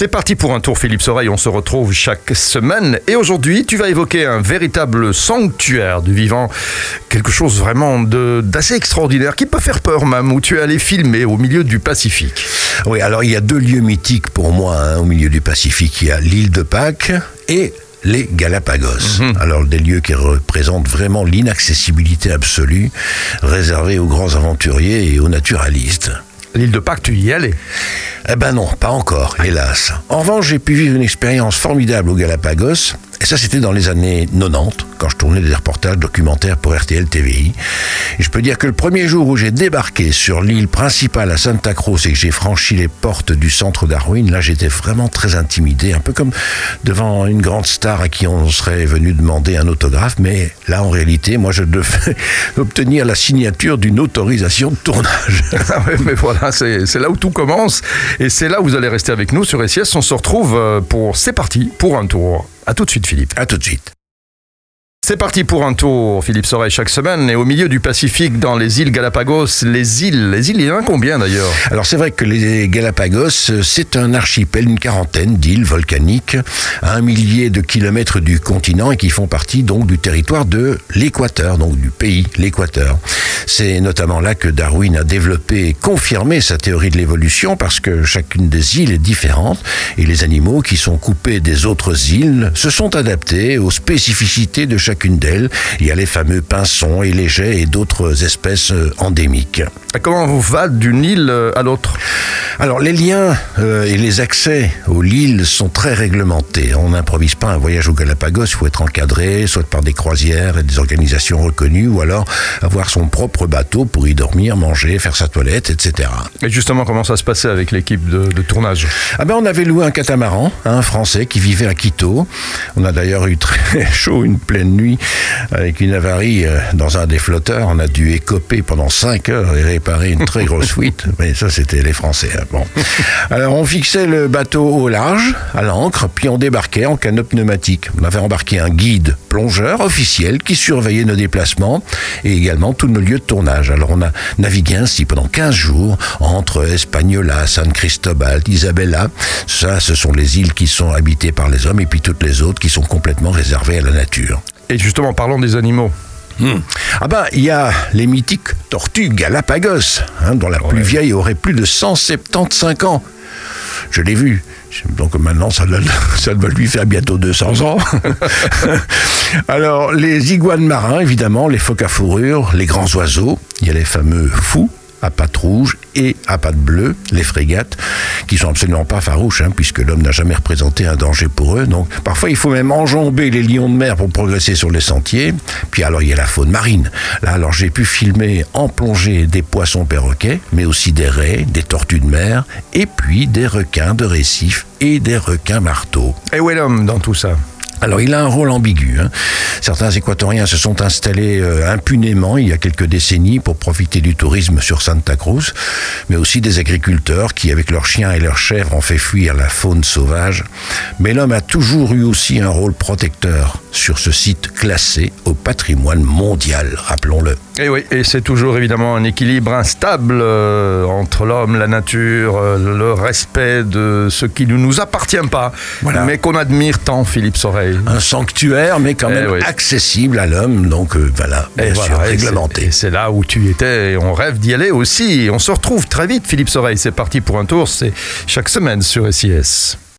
C'est parti pour un tour Philippe Soreille, on se retrouve chaque semaine et aujourd'hui tu vas évoquer un véritable sanctuaire du vivant, quelque chose vraiment d'assez extraordinaire qui peut faire peur même, où tu es allé filmer au milieu du Pacifique. Oui, alors il y a deux lieux mythiques pour moi hein, au milieu du Pacifique, il y a l'île de Pâques et les Galapagos. Mhm. Alors des lieux qui représentent vraiment l'inaccessibilité absolue réservée aux grands aventuriers et aux naturalistes. L'île de Pâques, tu y allais Eh ben non, pas encore, hélas. En revanche, j'ai pu vivre une expérience formidable aux Galapagos et ça, c'était dans les années 90, quand je tournais des reportages documentaires pour RTL TVI. Et je peux dire que le premier jour où j'ai débarqué sur l'île principale à Santa Cruz et que j'ai franchi les portes du centre Darwin, là, j'étais vraiment très intimidé, un peu comme devant une grande star à qui on serait venu demander un autographe. Mais là, en réalité, moi, je devais obtenir la signature d'une autorisation de tournage. Ah mais voilà, c'est là où tout commence. Et c'est là où vous allez rester avec nous sur SIS. On se retrouve euh, pour C'est parti pour un tour. A tout de suite, Philippe. À tout de suite. C'est parti pour un tour, Philippe Soreille, chaque semaine. Et au milieu du Pacifique, dans les îles Galapagos, les îles, les îles, il y en a combien d'ailleurs? Alors c'est vrai que les Galapagos, c'est un archipel, une quarantaine d'îles volcaniques, à un millier de kilomètres du continent et qui font partie donc du territoire de l'Équateur, donc du pays, l'Équateur. C'est notamment là que Darwin a développé et confirmé sa théorie de l'évolution parce que chacune des îles est différente et les animaux qui sont coupés des autres îles se sont adaptés aux spécificités de chaque une d'elles. Il y a les fameux pinsons et les jets et d'autres espèces euh, endémiques. comment vous va d'une île euh, à l'autre? Alors les liens euh, et les accès aux îles sont très réglementés. On n'improvise pas un voyage au Galapagos, il faut être encadré, soit par des croisières et des organisations reconnues, ou alors avoir son propre bateau pour y dormir, manger, faire sa toilette, etc. Et justement, comment ça se passait avec l'équipe de, tournage? Ah ben, On avait loué un catamaran, un français qui vivait à Quito. On a d'ailleurs eu très chaud une pleine nuit avec une avarie euh, dans un des flotteurs. On a dû écoper pendant 5 heures et réparer une très grosse fuite. Mais ça, c'était les Français. Hein. Bon. Alors, on fixait le bateau au large, à l'ancre, puis on débarquait en canot pneumatique. On avait embarqué un guide plongeur officiel qui surveillait nos déplacements et également tous nos lieux tournage. Alors, on a navigué ainsi pendant 15 jours entre Espagnola, San Cristobal, Isabella. Ça, ce sont les îles qui sont habitées par les hommes et puis toutes les autres qui sont complètement réservées à la nature. Et justement, parlons des animaux. Hmm. Ah ben, il y a les mythiques tortues Galapagos, hein, dont la plus vieille aurait plus de 175 ans. Je l'ai vu. Donc maintenant, ça, ça va lui faire bientôt 200 ans. Alors, les iguanes marins, évidemment, les phoques à fourrure, les grands oiseaux, il y a les fameux fous, à pattes rouges et à pattes bleues, les frégates, qui sont absolument pas farouches, hein, puisque l'homme n'a jamais représenté un danger pour eux. Donc parfois il faut même enjamber les lions de mer pour progresser sur les sentiers. Puis alors il y a la faune marine. Là alors j'ai pu filmer en plongée des poissons perroquets, mais aussi des raies, des tortues de mer, et puis des requins de récif et des requins marteaux. Et où est l'homme dans tout ça? Alors il a un rôle ambigu. Hein. Certains équatoriens se sont installés euh, impunément il y a quelques décennies pour profiter du tourisme sur Santa Cruz, mais aussi des agriculteurs qui, avec leurs chiens et leurs chèvres, ont fait fuir la faune sauvage. Mais l'homme a toujours eu aussi un rôle protecteur sur ce site classé au patrimoine mondial, rappelons-le. Et oui, et c'est toujours évidemment un équilibre instable euh, entre l'homme, la nature, euh, le respect de ce qui ne nous appartient pas, mais qu'on admire tant, Philippe Soreille. Un sanctuaire, mais quand eh même accessible à l'homme, donc euh, voilà, bien sûr, réglementé. Et c'est là où tu étais, et on rêve d'y aller aussi. on se retrouve très vite, Philippe Soreille. C'est parti pour un tour, c'est chaque semaine sur SIS.